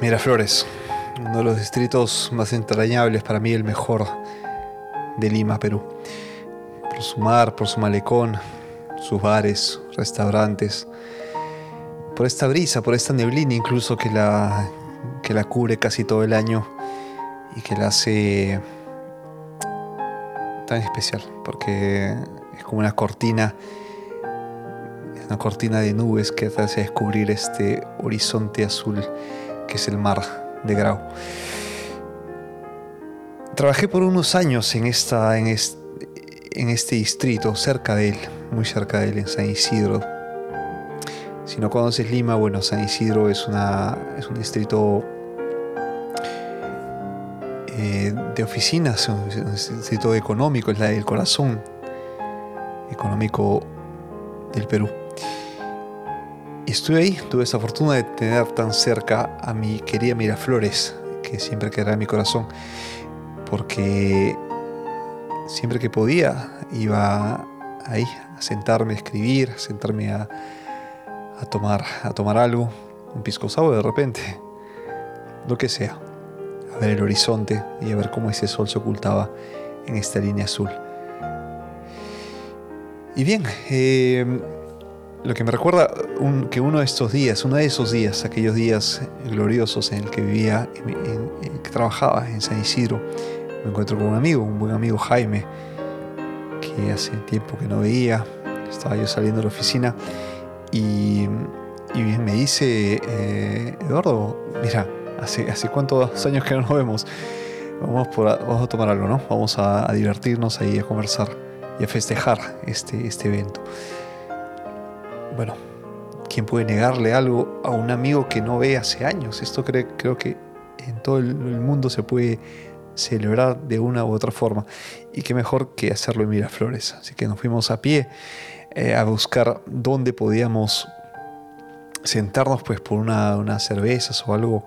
Miraflores, uno de los distritos más entrañables, para mí el mejor de Lima, Perú. Por su mar, por su malecón, sus bares, restaurantes, por esta brisa, por esta neblina incluso que la, que la cubre casi todo el año y que la hace tan especial, porque es como una cortina, una cortina de nubes que te hace descubrir este horizonte azul que es el mar de Grau. Trabajé por unos años en, esta, en, en este distrito, cerca de él, muy cerca de él, en San Isidro. Si no conoces Lima, bueno, San Isidro es, una, es un distrito eh, de oficinas, un distrito económico, es la del corazón económico del Perú. Estuve ahí, tuve esa fortuna de tener tan cerca a mi querida Miraflores, que siempre quedará en mi corazón, porque siempre que podía iba ahí a sentarme a escribir, a sentarme a, tomar, a tomar algo, un pisco sour de repente, lo que sea, a ver el horizonte y a ver cómo ese sol se ocultaba en esta línea azul. Y bien, eh, lo que me recuerda que uno de estos días, uno de esos días, aquellos días gloriosos en el que vivía, en, que trabajaba en San Isidro, me encuentro con un amigo, un buen amigo Jaime, que hace tiempo que no veía, estaba yo saliendo de la oficina y, y me dice, eh, Eduardo, mira, hace, hace cuántos años que no nos vemos, vamos, a tomar algo, ¿no? Vamos a, a divertirnos ahí, a conversar y a festejar este, este evento bueno, ¿quién puede negarle algo a un amigo que no ve hace años? Esto creo que en todo el mundo se puede celebrar de una u otra forma. Y qué mejor que hacerlo en Miraflores. Así que nos fuimos a pie eh, a buscar dónde podíamos sentarnos pues por una, unas cervezas o algo,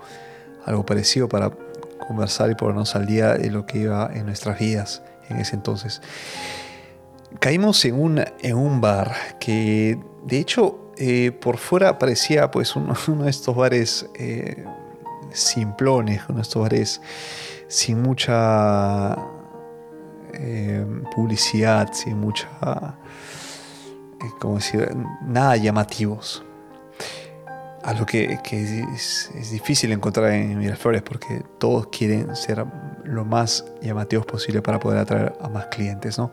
algo parecido para conversar y ponernos al día de lo que iba en nuestras vidas en ese entonces. Caímos en un, en un bar que de hecho, eh, por fuera parecía pues uno, de estos bares eh, simplones, uno de estos bares sin mucha eh, publicidad, sin mucha, ¿cómo decir? Nada llamativos. Algo que, que es, difícil encontrar en Miraflores porque todos quieren ser lo más llamativos posible para poder atraer a más clientes, ¿no?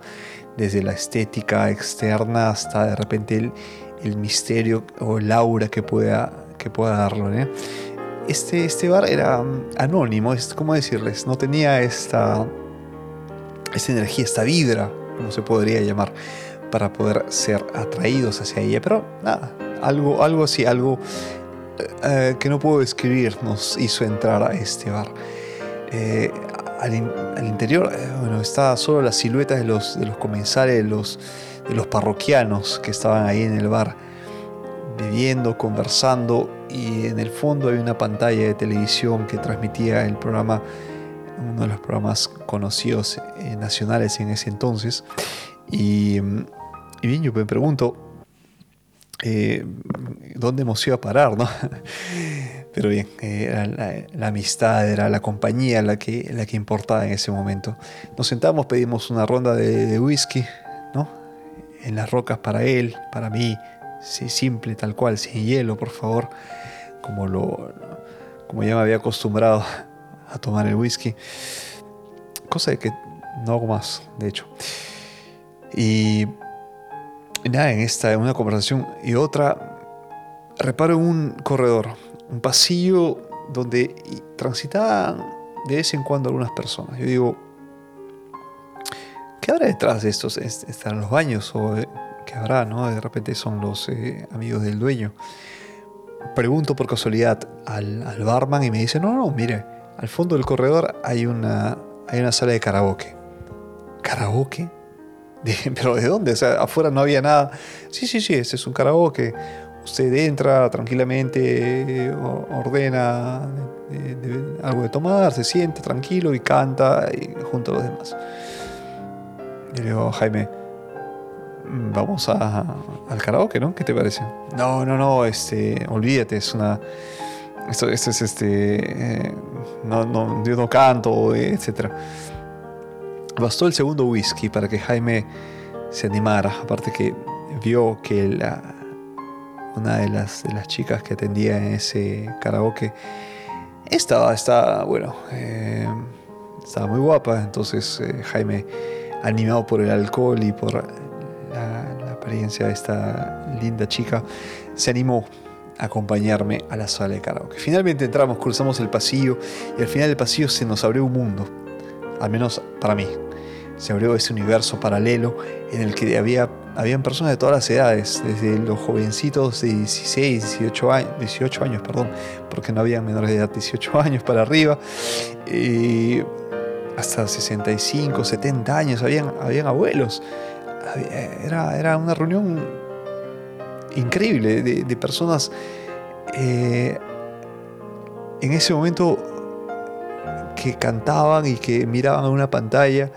Desde la estética externa hasta de repente el, misterio o el aura que pueda, que pueda darlo. Este, este bar era mm, anónimo, es como decirles, no tenía esta, esta energía, esta vibra, como se podría llamar, para poder ser atraídos hacia ella. Pero nada, algo, algo así, algo eh, que no puedo describir nos hizo entrar a este bar. Eh, al, interior, eh, bueno, estaba solo la silueta de los, de los comensales, los de los parroquianos que estaban ahí en el bar, bebiendo, conversando y en el fondo hay una pantalla de televisión que transmitía el programa, uno de los programas conocidos nacionales en ese entonces. Y, bien, yo me pregunto, eh, ¿dónde hemos ido a parar? ¿no? Pero bien, era la, amistad, era la compañía la que, la que importaba en ese momento. Nos sentamos, pedimos una ronda de, de whisky, ¿no? en las rocas para él, para mí, sí, simple, tal cual, sin hielo, por favor, como, lo, como ya me había acostumbrado a tomar el whisky. Cosa que no hago más, de hecho. Y, en esta, una conversación y otra, reparo en un corredor, un pasillo donde transitaban de vez en cuando algunas personas. Yo digo, ¿Qué habrá detrás de estos? ¿Están los baños? ¿O eh, qué habrá? ¿no? De repente son los eh, amigos del dueño. Pregunto por casualidad al, barman y me dice, no, no, mire, al fondo del corredor hay una, hay una sala de karaoke. ¿Karaoke? ¿Pero de dónde? O sea, afuera no había nada. Sí, sí, sí, ese es un karaoke. Usted entra tranquilamente, ordena algo de tomar, se siente tranquilo y canta junto a los demás. Y le digo, Jaime, vamos a, al karaoke, ¿no? ¿Qué te parece? No, no, no, este, olvídate, es una, esto, esto es este, eh, no, no, yo no canto, etc. Bastó el segundo whisky para que Jaime se animara, aparte que vio que la, una de las, de las chicas que atendía en ese karaoke estaba, estaba bueno, eh, estaba muy guapa, entonces eh, Jaime, animado por el alcohol y por la, la apariencia de esta linda chica, se animó a acompañarme a la sala de karaoke. Finalmente entramos, cruzamos el pasillo y al final del pasillo se nos abrió un mundo, al menos para mí. Se abrió ese universo paralelo en el que había habían personas de todas las edades, desde los jovencitos de 16, 18 años, 18 años perdón, porque no había menores de edad, 18 años para arriba, hasta 65, 70 años, habían, habían abuelos. Era, era una reunión increíble de, personas eh, en ese momento que cantaban y que miraban a una pantalla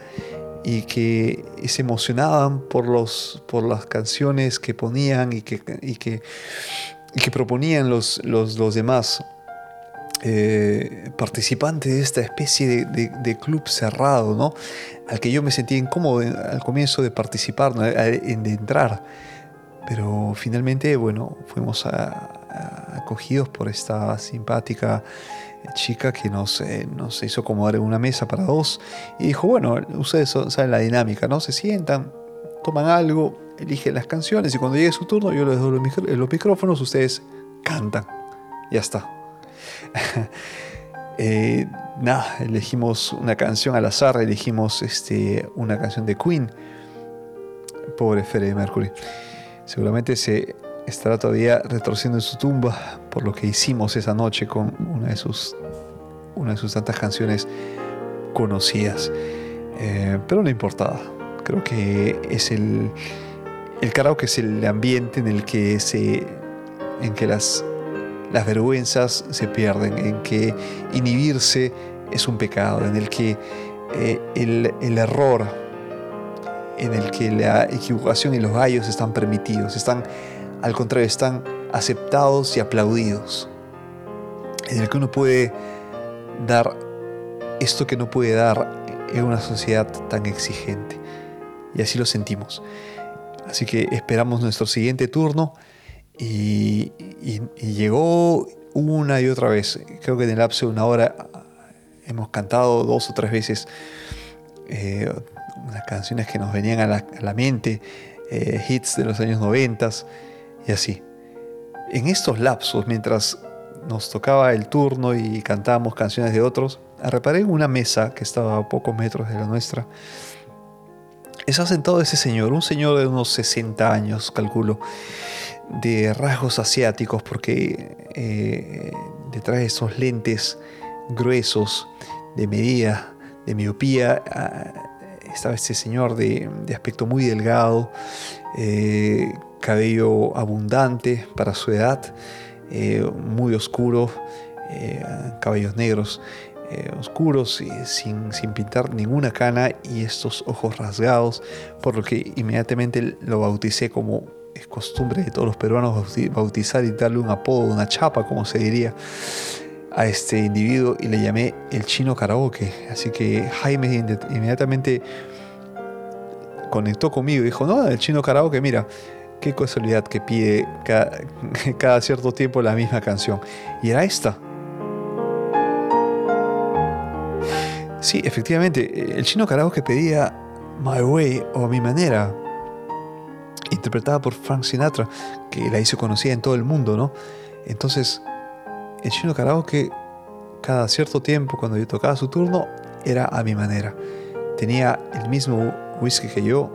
y que se emocionaban por, los, por las canciones que ponían y que, y que, que proponían los, los, los demás. Eh, participantes de esta especie de, club cerrado, ¿no? Al que yo me sentía incómodo al comienzo de participar, de entrar. Pero finalmente, bueno, fuimos acogidos por esta simpática chica que nos, eh, nos hizo acomodar una mesa para dos y dijo, bueno, ustedes saben la dinámica, ¿no? Se sientan, toman algo, eligen las canciones y cuando llegue su turno yo les doy los, micrófonos, ustedes cantan. Ya está. Eh, nada, elegimos una canción al azar, elegimos este, una canción de Queen. Pobre Freddie Mercury. Seguramente se estará todavía retorciendo en su tumba por lo que hicimos esa noche con una de sus, una de sus tantas canciones conocidas. Eh, pero no importaba. Creo que es el, el karaoke es el ambiente en el que se en que las, las vergüenzas se pierden, en que inhibirse es un pecado, en el que eh, el, el error, en el que la equivocación y los gallos están permitidos, están al contrario, están aceptados y aplaudidos. En el que uno puede dar esto que no puede dar en una sociedad tan exigente. Y así lo sentimos. Así que esperamos nuestro siguiente turno y, llegó una y otra vez. Creo que en el lapso de una hora hemos cantado dos o tres veces eh, canciones que nos venían a la, mente, eh, hits de los años noventas y así. En estos lapsos, mientras nos tocaba el turno y cantábamos canciones de otros, reparé en una mesa que estaba a pocos metros de la nuestra. Está sentado ese señor, un señor de unos 60 años, calculo, de rasgos asiáticos, porque eh, detrás de esos lentes gruesos de medida, de miopía, ah, estaba este señor de, aspecto muy delgado, eh, cabello abundante para su edad, eh, muy oscuro, eh, cabellos negros oscuros, sin, sin pintar ninguna cana y estos ojos rasgados, por lo que inmediatamente lo bauticé como es costumbre de todos los peruanos bautizar y darle un apodo, una chapa, como se diría, a este individuo y le llamé el chino karaoke. Así que Jaime inmediatamente conectó conmigo y dijo, no, el chino karaoke, mira, Qué casualidad que pide cada, cierto tiempo la misma canción. Y era esta. Sí, efectivamente, el chino que pedía My Way o Mi Manera, interpretada por Frank Sinatra, que la hizo conocida en todo el mundo, ¿no? Entonces, el chino karaoke, cada cierto tiempo, cuando yo tocaba su turno, era a mi manera. Tenía el mismo whisky que yo,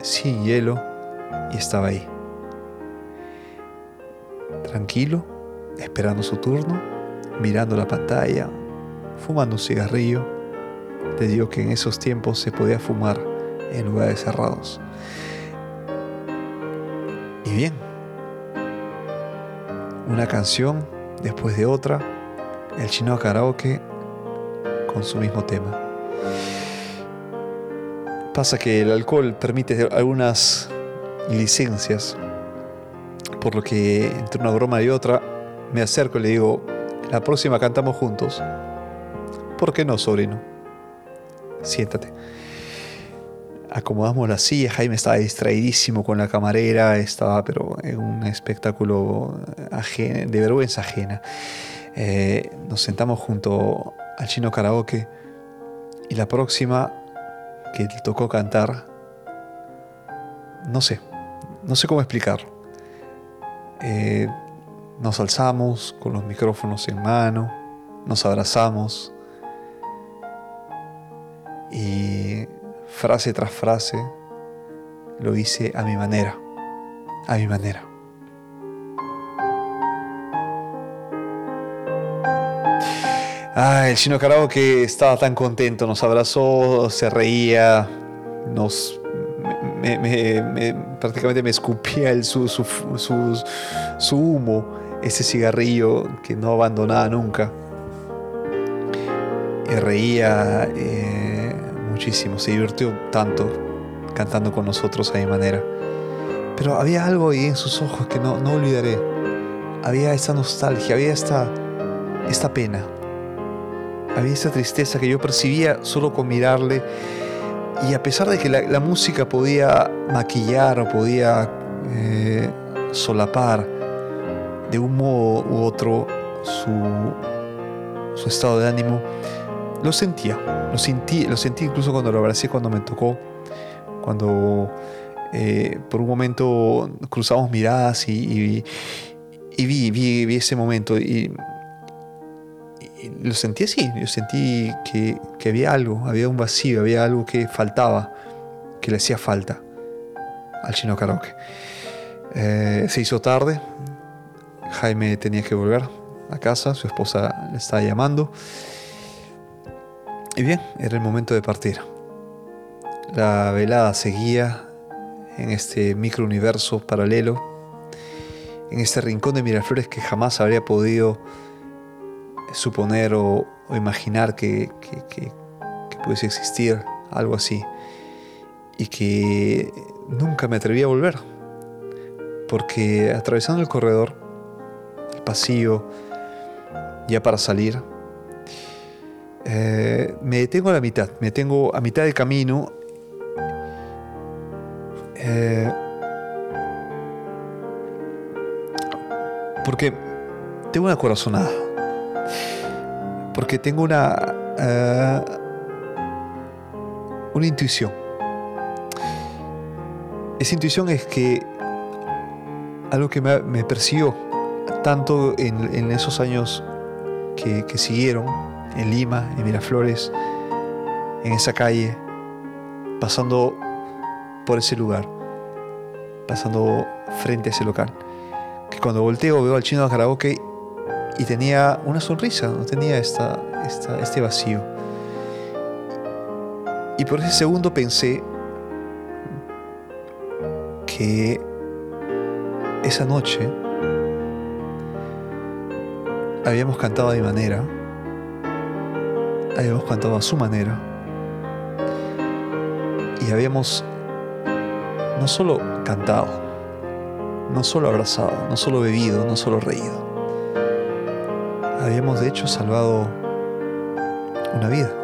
sin hielo, y estaba ahí, tranquilo, esperando su turno, mirando la pantalla, fumando un cigarrillo. Te digo que en esos tiempos se podía fumar en lugares cerrados. Y bien, una canción después de otra, el chino karaoke con su mismo tema. Pasa que el alcohol permite algunas licencias. Por lo que entre una broma y otra me acerco y le digo, La próxima cantamos juntos. ¿Por qué no, sobrino? Siéntate. Acomodamos la silla, Jaime estaba distraidísimo con la camarera, estaba pero en un espectáculo de vergüenza ajena. Eh, nos sentamos junto al chino karaoke y la próxima que tocó cantar, no sé, no sé cómo explicarlo. Eh, nos alzamos con los micrófonos en mano, nos abrazamos y frase tras frase lo hice a mi manera, a mi manera. Ah, el chino que estaba tan contento, nos abrazó, se reía, nos prácticamente me escupía el, su, su, humo, ese cigarrillo que no abandonaba nunca. Y reía eh, muchísimo, se divirtió tanto cantando con nosotros a mi manera. Pero había algo ahí en sus ojos que no, no olvidaré. Había esa nostalgia, había esta, esta pena había esa tristeza que yo percibía solo con mirarle. Y a pesar de que la, música podía maquillar o podía eh, solapar de un modo u otro su, su estado de ánimo, lo sentía. Lo sentí, lo sentí incluso cuando lo abracé, cuando me tocó, cuando eh, por un momento cruzamos miradas y, vi, vi, vi, ese momento. Y lo sentí así, yo sentí que, había algo, había un vacío, había algo que faltaba, que le hacía falta al chino karaoke. Eh, se hizo tarde, Jaime tenía que volver a casa, su esposa le estaba llamando. Y bien, era el momento de partir. La velada seguía en este microuniverso paralelo, en este rincón de Miraflores que jamás habría podido suponer o, imaginar que, que, pudiese existir algo así y que nunca me atreví a volver porque atravesando el corredor, el pasillo, ya para salir, eh, me detengo a la mitad, me detengo a mitad del camino. Eh, porque tengo una corazonada porque tengo una, eh, una intuición. Esa intuición es que algo que me, persiguió tanto en, esos años que, siguieron, en Lima, en Miraflores, en esa calle, pasando por ese lugar, pasando frente a ese local, que cuando volteo veo al chino de karaoke y tenía una sonrisa, no tenía esta, este vacío. Y por ese segundo pensé que esa noche habíamos cantado mi manera, habíamos cantado a su manera y habíamos no solo cantado, no solo abrazado, no solo bebido, no solo reído, habíamos de hecho salvado una vida.